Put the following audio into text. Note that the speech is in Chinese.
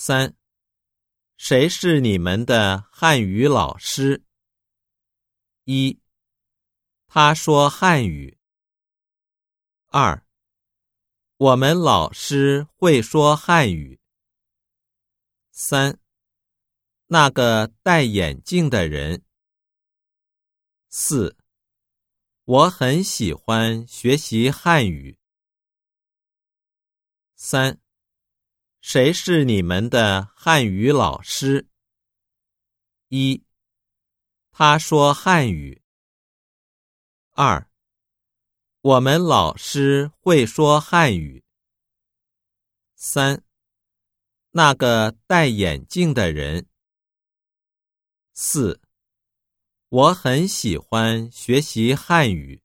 三，谁是你们的汉语老师？一，他说汉语。二，我们老师会说汉语。三，那个戴眼镜的人。四，我很喜欢学习汉语。三。谁是你们的汉语老师？一，他说汉语。二，我们老师会说汉语。三，那个戴眼镜的人。四，我很喜欢学习汉语。